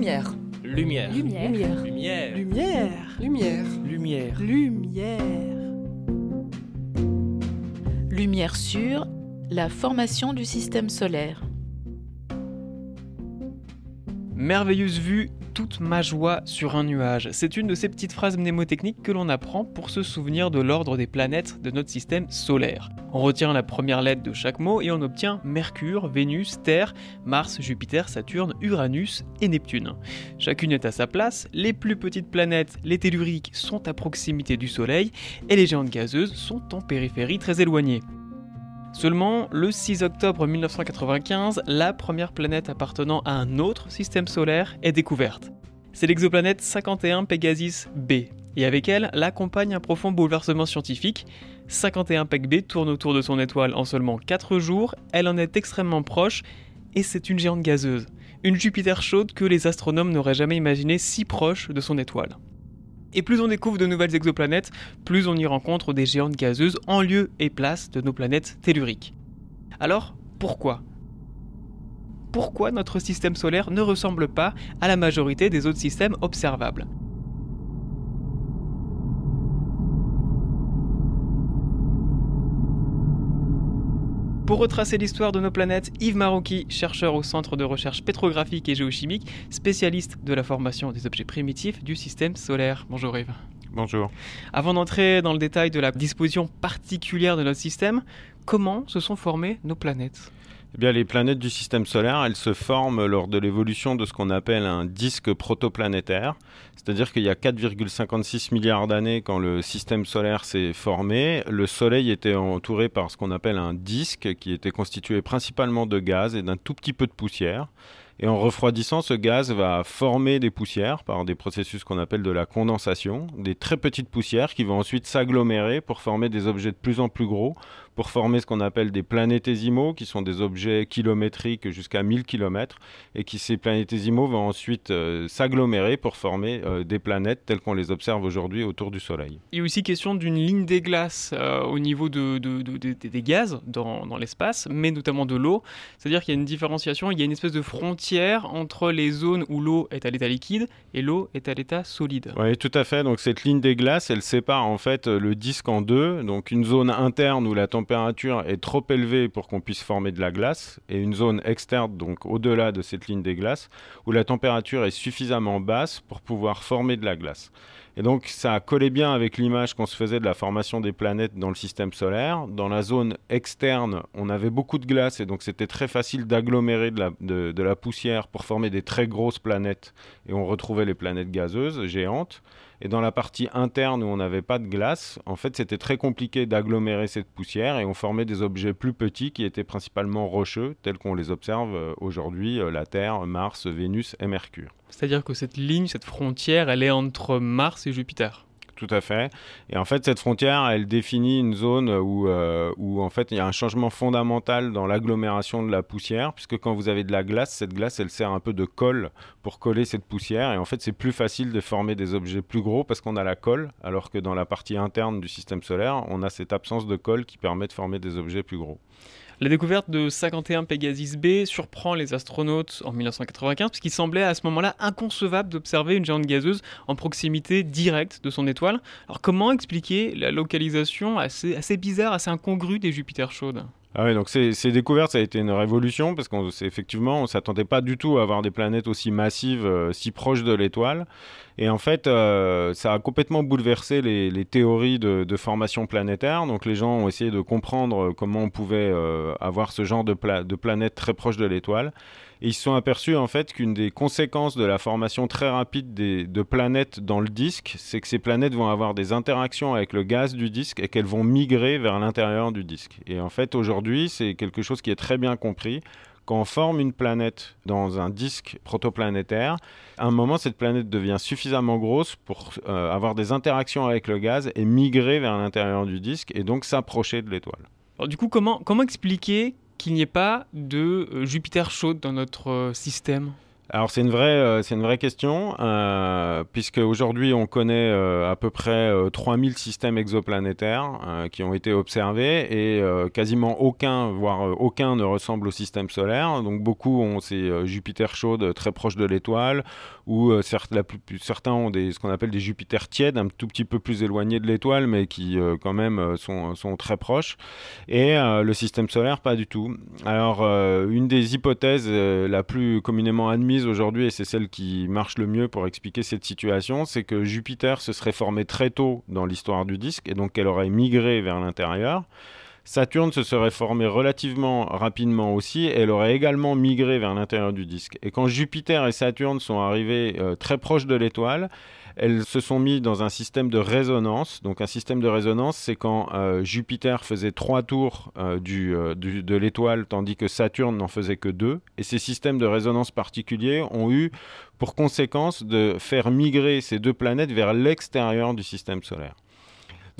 Lumière. Lumière. Lumière. Lumière. Lumière. Lumière. Lumière. Lumière. Lumière sur la formation du système solaire. Merveilleuse vue, toute ma joie sur un nuage. C'est une de ces petites phrases mnémotechniques que l'on apprend pour se souvenir de l'ordre des planètes de notre système solaire. On retient la première lettre de chaque mot et on obtient Mercure, Vénus, Terre, Mars, Jupiter, Saturne, Uranus et Neptune. Chacune est à sa place, les plus petites planètes, les telluriques, sont à proximité du Soleil et les géantes gazeuses sont en périphérie très éloignée. Seulement, le 6 octobre 1995, la première planète appartenant à un autre système solaire est découverte. C'est l'exoplanète 51 Pegasus b, et avec elle l'accompagne un profond bouleversement scientifique. 51 Peg b tourne autour de son étoile en seulement 4 jours, elle en est extrêmement proche, et c'est une géante gazeuse, une Jupiter chaude que les astronomes n'auraient jamais imaginé si proche de son étoile. Et plus on découvre de nouvelles exoplanètes, plus on y rencontre des géantes gazeuses en lieu et place de nos planètes telluriques. Alors, pourquoi? Pourquoi notre système solaire ne ressemble pas à la majorité des autres systèmes observables? Pour retracer l'histoire de nos planètes, Yves Marouki, chercheur au Centre de recherche pétrographique et géochimique, spécialiste de la formation des objets primitifs du système solaire. Bonjour Yves. Bonjour. Avant d'entrer dans le détail de la disposition particulière de notre système, comment se sont formées nos planètes? Eh bien, les planètes du système solaire, elles se forment lors de l'évolution de ce qu'on appelle un disque protoplanétaire. C'est-à-dire qu'il y a 4,56 milliards d'années, quand le système solaire s'est formé, le Soleil était entouré par ce qu'on appelle un disque qui était constitué principalement de gaz et d'un tout petit peu de poussière. Et en refroidissant, ce gaz va former des poussières par des processus qu'on appelle de la condensation, des très petites poussières qui vont ensuite s'agglomérer pour former des objets de plus en plus gros, pour former ce qu'on appelle des planétésimaux, qui sont des objets kilométriques jusqu'à 1000 km, et qui ces planétésimaux vont ensuite euh, s'agglomérer pour former euh, des planètes telles qu'on les observe aujourd'hui autour du Soleil. Il y a aussi question d'une ligne des glaces euh, au niveau de, des gaz dans, dans l'espace, mais notamment de l'eau. C'est-à-dire qu'il y a une différenciation, il y a une espèce de frontière entre les zones où l'eau est à l'état liquide et l'eau est à l'état solide. Oui, tout à fait. Donc cette ligne des glaces, elle sépare en fait le disque en deux. Donc une zone interne où la température température est trop élevée pour qu'on puisse former de la glace, et une zone externe, donc au-delà de cette ligne des glaces, où la température est suffisamment basse pour pouvoir former de la glace. Et donc ça collé bien avec l'image qu'on se faisait de la formation des planètes dans le système solaire. Dans la zone externe, on avait beaucoup de glace et donc c'était très facile d'agglomérer de la poussière pour former des très grosses planètes et on retrouvait les planètes gazeuses géantes. Et dans la partie interne où on n'avait pas de glace, en fait, c'était très compliqué d'agglomérer cette poussière et on formait des objets plus petits qui étaient principalement rocheux, tels qu'on les observe euh, aujourd'hui, euh, la Terre, Mars, Vénus et Mercure. C'est-à-dire que cette ligne, cette frontière, elle est entre Mars et Jupiter? Tout à fait. Et en fait, cette frontière, elle définit une zone où, euh, où en fait, il y a un changement fondamental dans l'agglomération de la poussière, puisque quand vous avez de la glace, cette glace, elle sert un peu de colle pour coller cette poussière. Et en fait, c'est plus facile de former des objets plus gros parce qu'on a la colle, alors que dans la partie interne du système solaire, on a cette absence de colle qui permet de former des objets plus gros. La découverte de 51 Pegasus b surprend les astronautes en 1995 puisqu'il semblait à ce moment-là inconcevable d'observer une géante gazeuse en proximité directe de son étoile. Alors comment expliquer la localisation assez, bizarre, assez incongrue des Jupiters chaudes? Ah donc ces, découvertes, ça a été une révolution parce qu'effectivement, on ne s'attendait pas du tout à avoir des planètes aussi massives, euh, si proches de l'étoile. Et en fait, euh, ça a complètement bouleversé les, théories de, formation planétaire. Donc les gens ont essayé de comprendre comment on pouvait euh, avoir ce genre de, de planètes très proches de l'étoile. Ils se sont aperçus en fait qu'une des conséquences de la formation très rapide de planètes dans le disque, c'est que ces planètes vont avoir des interactions avec le gaz du disque et qu'elles vont migrer vers l'intérieur du disque. Et en fait, aujourd'hui, c'est quelque chose qui est très bien compris. Quand on forme une planète dans un disque protoplanétaire, à un moment, cette planète devient suffisamment grosse pour euh, avoir des interactions avec le gaz et migrer vers l'intérieur du disque et donc s'approcher de l'étoile. Alors du coup, comment, comment expliquer qu'il n'y ait pas de euh, Jupiter chaude dans notre euh, système alors c'est une vraie, euh, c'est une vraie question, euh, puisque aujourd'hui on connaît euh, à peu près 3000 systèmes exoplanétaires qui ont été observés et quasiment aucun, voire aucun ne ressemble au système solaire. Donc beaucoup ont ces Jupiter chaudes très proches de l'étoile, ou certes, la plus, certains ont des, ce qu'on appelle des Jupiter tièdes, un tout petit peu plus éloignés de l'étoile, mais qui quand même sont, sont, très proches. Et le système solaire, pas du tout. Alors une des hypothèses la plus communément admise aujourd'hui, et c'est celle qui marche le mieux pour expliquer cette situation, c'est que Jupiter se serait formé très tôt dans l'histoire du disque, et donc qu'elle aurait migré vers l'intérieur. Saturne se serait formé relativement rapidement aussi, et elle aurait également migré vers l'intérieur du disque. Et quand Jupiter et Saturne sont arrivés euh, très proches de l'étoile, elles se sont mises dans un système de résonance. Donc un système de résonance, c'est quand euh, Jupiter faisait trois tours euh, euh, du, de l'étoile, tandis que Saturne n'en faisait que deux. Et ces systèmes de résonance particuliers ont eu pour conséquence de faire migrer ces deux planètes vers l'extérieur du système solaire.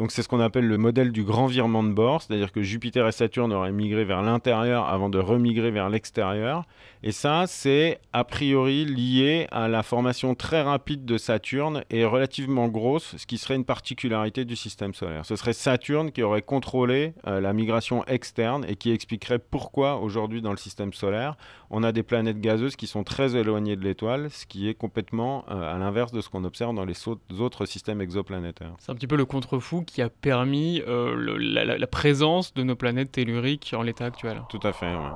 Donc c'est ce qu'on appelle le modèle du grand virement de bord, c'est-à-dire que Jupiter et Saturne auraient migré vers l'intérieur avant de remigrer vers l'extérieur. Et ça, c'est a priori lié à la formation très rapide de Saturne et relativement grosse, ce qui serait une particularité du système solaire. Ce serait Saturne qui aurait contrôlé euh, la migration externe et qui expliquerait pourquoi aujourd'hui dans le système solaire, on a des planètes gazeuses qui sont très éloignées de l'étoile, ce qui est complètement euh, à l'inverse de ce qu'on observe dans les autres systèmes exoplanétaires. C'est un petit peu le contre-fou qui a permis euh, la, présence de nos planètes telluriques en l'état actuel. Tout à fait, oui.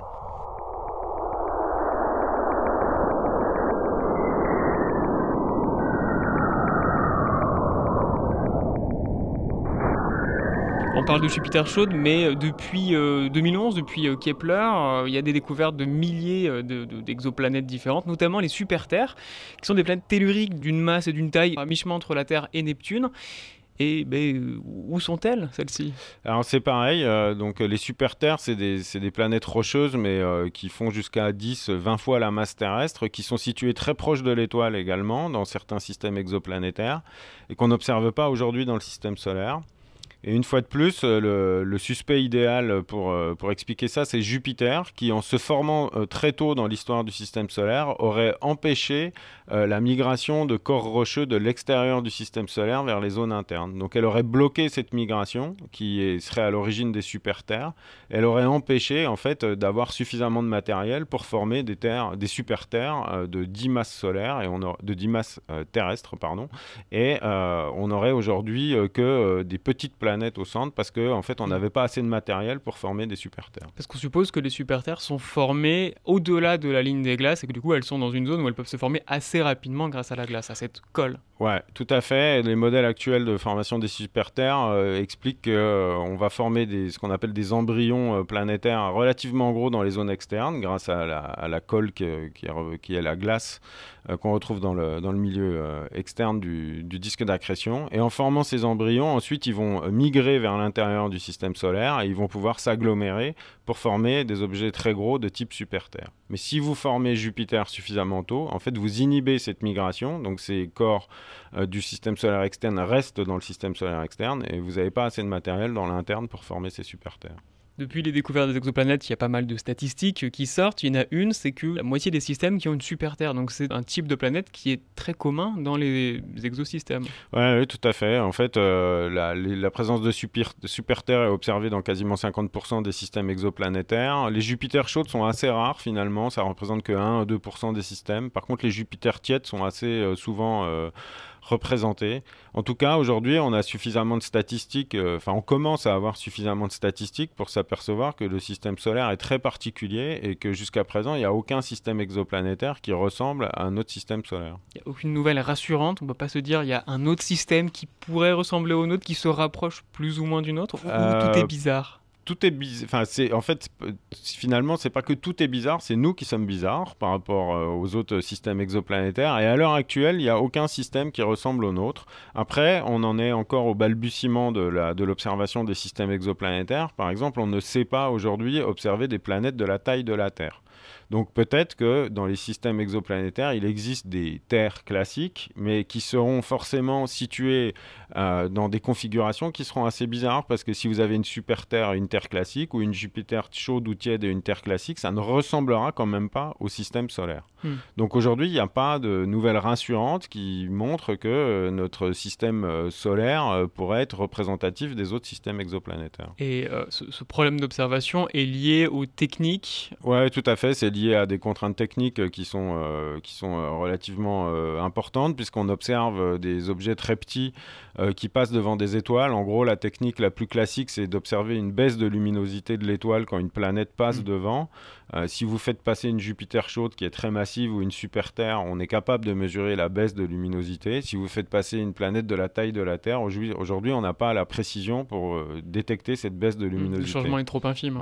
On parle de Jupiter chaude, mais euh, depuis 2011, euh, depuis Kepler, il y a des découvertes de milliers d'exoplanètes différentes, notamment les super-Terres, qui sont des planètes telluriques d'une masse et d'une taille à mi-chemin entre la Terre et Neptune. Et où sont-elles, celles-ci? Alors c'est pareil, euh, donc les super-terres, c'est des, des, planètes rocheuses, mais euh, qui font jusqu'à 10, 20 fois la masse terrestre, qui sont situées très proches de l'étoile également, dans certains systèmes exoplanétaires, et qu'on n'observe pas aujourd'hui dans le système solaire. Et une fois de plus, euh, le, suspect idéal pour, euh, pour expliquer ça, c'est Jupiter, qui en se formant euh, très tôt dans l'histoire du système solaire, aurait empêché la migration de corps rocheux de l'extérieur du système solaire vers les zones internes. Donc elle aurait bloqué cette migration, qui serait à l'origine des super-terres. Elle aurait empêché en fait d'avoir suffisamment de matériel pour former des, terres, des super-terres de 10 masses solaires, et de 10 masses terrestres, pardon. Et on aurait aujourd'hui que des petites planètes au centre parce qu'en en fait, on mm. n'avait pas assez de matériel pour former des super-terres. Parce qu'on suppose que les super-terres sont formées au-delà de la ligne des glaces et que du coup, elles sont dans une zone où elles peuvent se former assez rapidement grâce à la glace, à cette colle. Ouais, tout à fait. Les modèles actuels de formation des super-terres euh, expliquent qu'on euh, va former des, ce qu'on appelle des embryons euh, planétaires relativement gros dans les zones externes grâce à la, colle qui, qui, est la glace qu'on retrouve dans le, dans le milieu externe du, du disque d'accrétion. Et en formant ces embryons, ensuite, ils vont migrer vers l'intérieur du système solaire et ils vont pouvoir s'agglomérer pour former des objets très gros de type super-terre. Mais si vous formez Jupiter suffisamment tôt, en fait, vous inhibez cette migration, donc ces corps euh, du système solaire externe restent dans le système solaire externe et vous n'avez pas assez de matériel dans l'interne pour former ces super-terres. Depuis les découvertes des exoplanètes, il y a pas mal de statistiques qui sortent. Il y en a une, c'est que la moitié des systèmes qui ont une super Terre. Donc c'est un type de planète qui est très commun dans les exosystèmes. oui, tout à fait. En fait, euh, la, présence de super, Terre est observée dans quasiment 50% des systèmes exoplanétaires. Les Jupiter chaudes sont assez rares finalement. Ça représente que 1 à 2% des systèmes. Par contre, les Jupiter tièdes sont assez euh, souvent... Euh, représentés. En tout cas, aujourd'hui, on a suffisamment de statistiques, euh, enfin, on commence à avoir suffisamment de statistiques pour s'apercevoir que le système solaire est très particulier et que jusqu'à présent, il n'y a aucun système exoplanétaire qui ressemble à un autre système solaire. Il n'y a aucune nouvelle rassurante. On ne peut pas se dire il y a un autre système qui pourrait ressembler au nôtre, qui se rapproche plus ou moins du nôtre, ou tout est euh, bizarre tout est bizarre. En fait finalement c'est pas que tout est bizarre, c'est nous qui sommes bizarres par rapport euh, aux autres systèmes exoplanétaires. Et à l'heure actuelle, il n'y a aucun système qui ressemble au nôtre. Après, on en est encore au balbutiement de l'observation des systèmes exoplanétaires. Par exemple, on ne sait pas aujourd'hui observer des planètes de la taille de la Terre. Donc peut-être que dans les systèmes exoplanétaires, il existe des terres classiques, mais qui seront forcément situées euh, dans des configurations qui seront assez bizarres, parce que si vous avez une super Terre et une Terre classique, ou une Jupiter chaude ou tiède et une Terre classique, ça ne ressemblera quand même pas au système solaire. Hmm. Donc aujourd'hui, il n'y a pas de nouvelles rassurantes qui montrent que euh, notre système euh, solaire pourrait être représentatif des autres systèmes exoplanétaires. Et ce, ce, problème d'observation est lié aux techniques? Oui, tout à fait. C'est lié à des contraintes techniques qui sont, qui sont relativement importantes, puisqu'on observe des objets très petits euh, qui passe devant des étoiles. En gros, la technique la plus classique, c'est d'observer une baisse de luminosité de l'étoile quand une planète passe mm. devant. Euh, si vous faites passer une Jupiter chaude qui est très massive ou une super Terre, on est capable de mesurer la baisse de luminosité. Si vous faites passer une planète de la taille de la Terre, aujourd'hui, on n'a pas la précision pour euh, détecter cette baisse de luminosité. Le changement est trop infime.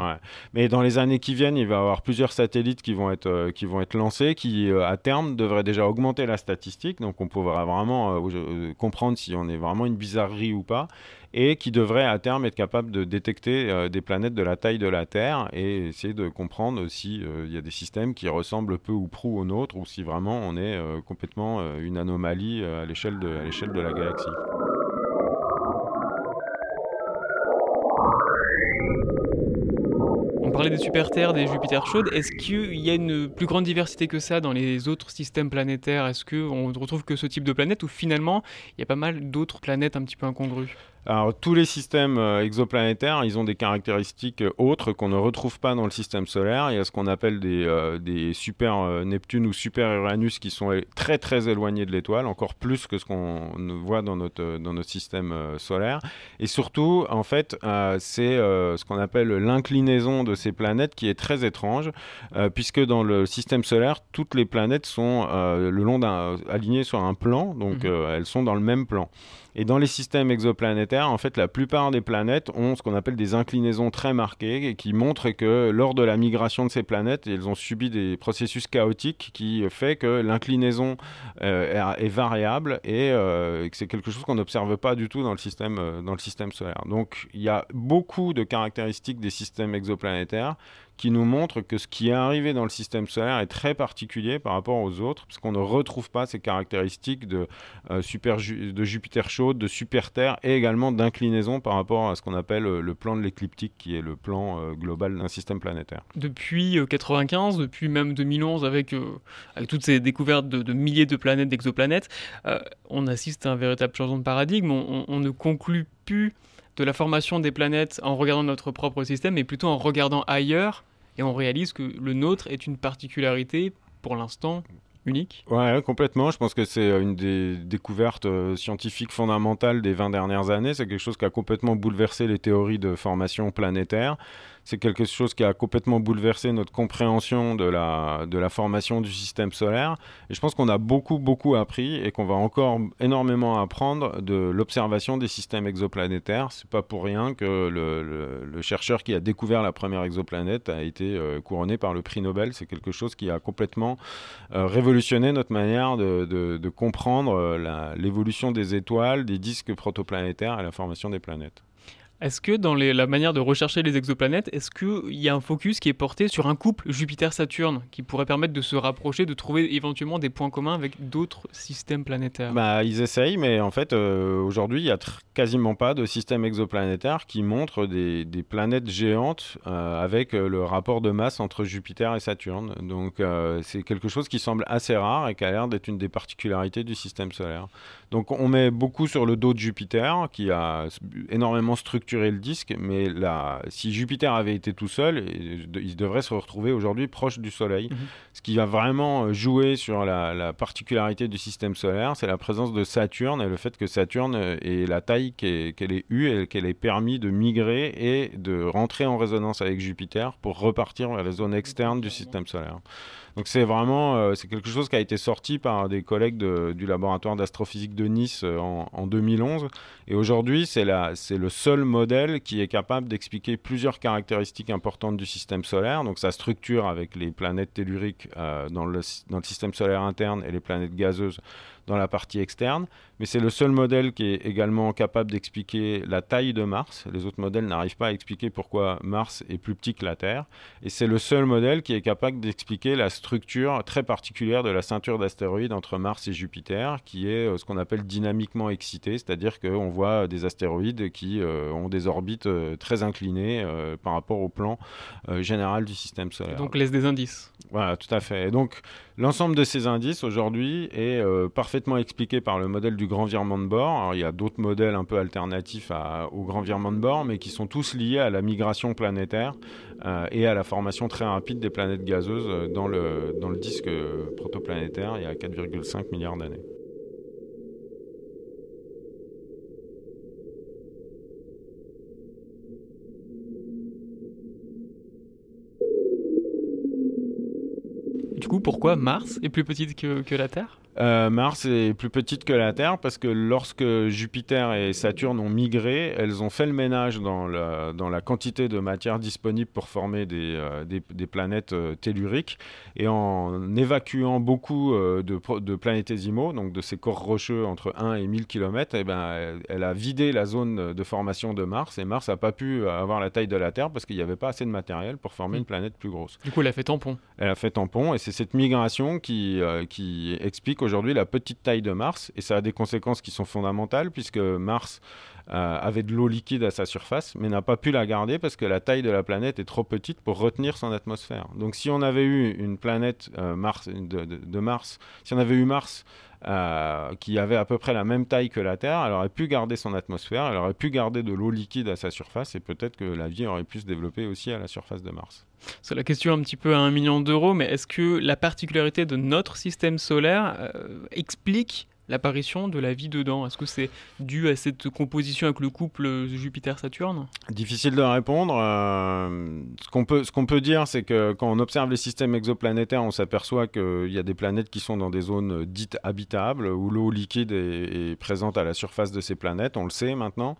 Mais dans les années qui viennent, il va y avoir plusieurs satellites qui vont être, qui vont être lancés, qui à terme devraient déjà augmenter la statistique. Donc on pourra vraiment comprendre si on est vraiment une bizarrerie ou pas, et qui devrait à terme être capable de détecter euh, des planètes de la taille de la Terre et essayer de comprendre si euh, y a des systèmes qui ressemblent peu ou prou aux nôtres ou si vraiment on est euh, complètement une anomalie à l'échelle de, de la galaxie. On parlait des super-terres, des Jupiter chaudes. Est-ce qu'il y a une plus grande diversité que ça dans les autres systèmes planétaires? Est-ce qu'on ne retrouve que ce type de planète ou finalement il y a pas mal d'autres planètes un petit peu incongrues? Alors, tous les systèmes euh, exoplanétaires, ils ont des caractéristiques euh, autres qu'on ne retrouve pas dans le système solaire. Il y a ce qu'on appelle des, euh, des super Neptune ou super Uranus qui sont très très éloignés de l'étoile, encore plus que ce qu'on voit dans notre, dans notre système solaire. Et surtout, en fait, c'est ce qu'on appelle l'inclinaison de ces planètes qui est très étrange, puisque dans le système solaire, toutes les planètes sont le long d'un alignées sur un plan, donc mmh. elles sont dans le même plan. Et dans les systèmes exoplanétaires, en fait, la plupart des planètes ont ce qu'on appelle des inclinaisons très marquées et qui montrent que lors de la migration de ces planètes, elles ont subi des processus chaotiques qui fait que l'inclinaison euh, est, variable euh, et que c'est quelque chose qu'on n'observe pas du tout euh, dans le système solaire. Donc, il y a beaucoup de caractéristiques des systèmes exoplanétaires qui nous montre que ce qui est arrivé dans le système solaire est très particulier par rapport aux autres, parce qu'on ne retrouve pas ces caractéristiques de, euh, super de Jupiter chaude, de super Terre, et également d'inclinaison par rapport à ce qu'on appelle euh, le plan de l'écliptique, qui est le plan euh, global d'un système planétaire. Depuis 1995, depuis même 2011, avec, toutes ces découvertes de, milliers de planètes, d'exoplanètes, on assiste à un véritable changement de paradigme. On ne conclut plus de la formation des planètes en regardant notre propre système, mais plutôt en regardant ailleurs, et on réalise que le nôtre est une particularité, pour l'instant, unique. Ouais, complètement. Je pense que c'est une des découvertes euh, scientifiques fondamentales des 20 dernières années. C'est quelque chose qui a complètement bouleversé les théories de formation planétaire c'est quelque chose qui a complètement bouleversé notre compréhension de la, formation du système solaire. Et je pense qu'on a beaucoup, beaucoup appris et qu'on va encore énormément apprendre de l'observation des systèmes exoplanétaires. C'est pas pour rien que le, le, chercheur qui a découvert la première exoplanète a été euh, couronné par le prix Nobel. C'est quelque chose qui a complètement euh, révolutionné notre manière de, de, comprendre euh, l'évolution des étoiles, des disques protoplanétaires et la formation des planètes. Est-ce que dans la manière de rechercher les exoplanètes, est-ce qu'il y a un focus qui est porté sur un couple Jupiter-Saturne qui pourrait permettre de se rapprocher, de trouver éventuellement des points communs avec d'autres systèmes planétaires? Bah, Ils essayent, mais en fait, euh, aujourd'hui, il n'y a quasiment pas de système exoplanétaire qui montre des, planètes géantes euh, avec euh, le rapport de masse entre Jupiter et Saturne. Donc, c'est quelque chose qui semble assez rare et qui a l'air d'être une des particularités du système solaire. Donc, on met beaucoup sur le dos de Jupiter, qui a énormément structuré le disque, mais là, si Jupiter avait été tout seul, il devrait se retrouver aujourd'hui proche du Soleil. Mhm. Ce qui va vraiment euh, jouer sur la, particularité du système solaire, c'est la présence de Saturne et le fait que Saturne ait la taille qu'elle ait eue et qu'elle ait permis de migrer et de rentrer en résonance avec Jupiter pour repartir vers les zones externes du système solaire. Donc c'est vraiment c'est quelque chose qui a été sorti par des collègues du laboratoire d'astrophysique de Nice en, en 2011. Et aujourd'hui, c'est le seul modèle qui est capable d'expliquer plusieurs caractéristiques importantes du système solaire. Donc sa structure avec les planètes telluriques dans, le, dans le système solaire interne et les planètes gazeuses dans la partie externe, mais c'est le seul modèle qui est également capable d'expliquer la taille de Mars. Les autres modèles n'arrivent pas à expliquer pourquoi Mars est plus petit que la Terre, et c'est le seul modèle qui est capable d'expliquer la structure très particulière de la ceinture d'astéroïdes entre Mars et Jupiter, qui est euh, ce qu'on appelle dynamiquement excité, c'est-à-dire qu'on voit des astéroïdes qui euh, ont des orbites euh, très inclinées par rapport au plan général du système solaire. donc laisse des indices. Voilà, tout à fait. Et donc l'ensemble de ces indices aujourd'hui est parfaitement parfaitement expliqué par le modèle du grand virement de bord. Il y a d'autres modèles un peu alternatifs au grand virement de bord, mais qui sont tous liés à la migration planétaire euh, et à la formation très rapide des planètes gazeuses dans le, dans le disque protoplanétaire il y a 4,5 milliards d'années. Du coup, pourquoi Mars est plus petite que la Terre? Euh, Mars est plus petite que la Terre parce que lorsque Jupiter et Saturne ont migré, elles ont fait le ménage dans la, dans la quantité de matière disponible pour former des, euh, des, planètes euh, telluriques. Et en évacuant beaucoup de, de, planétésimaux, donc de ces corps rocheux entre 1 et 1000 km, eh ben, elle, a vidé la zone de formation de Mars. Et Mars n'a pas pu avoir la taille de la Terre parce qu'il n'y avait pas assez de matériel pour former une planète plus grosse. Du coup, elle a fait tampon. Elle a fait tampon et c'est cette migration qui, qui explique aujourd'hui la petite taille de Mars, et ça a des conséquences qui sont fondamentales, puisque Mars euh, avait de l'eau liquide à sa surface, mais n'a pas pu la garder parce que la taille de la planète est trop petite pour retenir son atmosphère. Donc si on avait eu une planète euh, Mars, de, Mars, si on avait eu Mars euh, qui avait à peu près la même taille que la Terre, elle aurait pu garder son atmosphère, elle aurait pu garder de l'eau liquide à sa surface, et peut-être que la vie aurait pu se développer aussi à la surface de Mars. C'est la question un petit peu à un million d'euros, mais est-ce que la particularité de notre système solaire explique l'apparition de la vie dedans? Est-ce que c'est dû à cette composition avec le couple Jupiter-Saturne? Difficile de répondre. Euh, ce qu'on peut, ce qu'on peut dire, c'est que quand on observe les systèmes exoplanétaires, on s'aperçoit qu'il y a des planètes qui sont dans des zones dites habitables, où l'eau liquide est, présente à la surface de ces planètes, on le sait maintenant.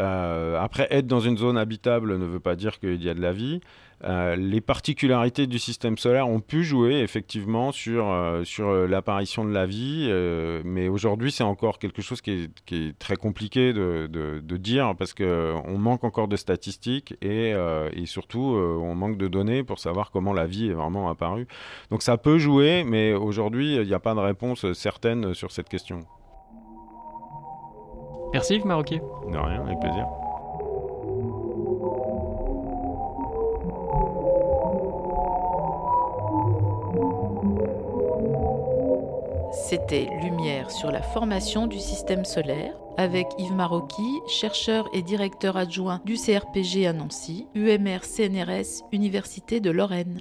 Euh, après, être dans une zone habitable ne veut pas dire qu'il y a de la vie. Euh, les particularités du système solaire ont pu jouer effectivement sur, euh, sur euh, l'apparition de la vie, mais aujourd'hui c'est encore quelque chose qui est, très compliqué de, de, dire parce qu'on manque encore de statistiques et, et surtout on manque de données pour savoir comment la vie est vraiment apparue. Donc ça peut jouer, mais aujourd'hui il n'y a pas de réponse certaine sur cette question. Merci Yves Maroquier. De rien, avec plaisir. C'était Lumière sur la formation du système solaire avec Yves Marocchi, chercheur et directeur adjoint du CRPG à Nancy, UMR CNRS, Université de Lorraine.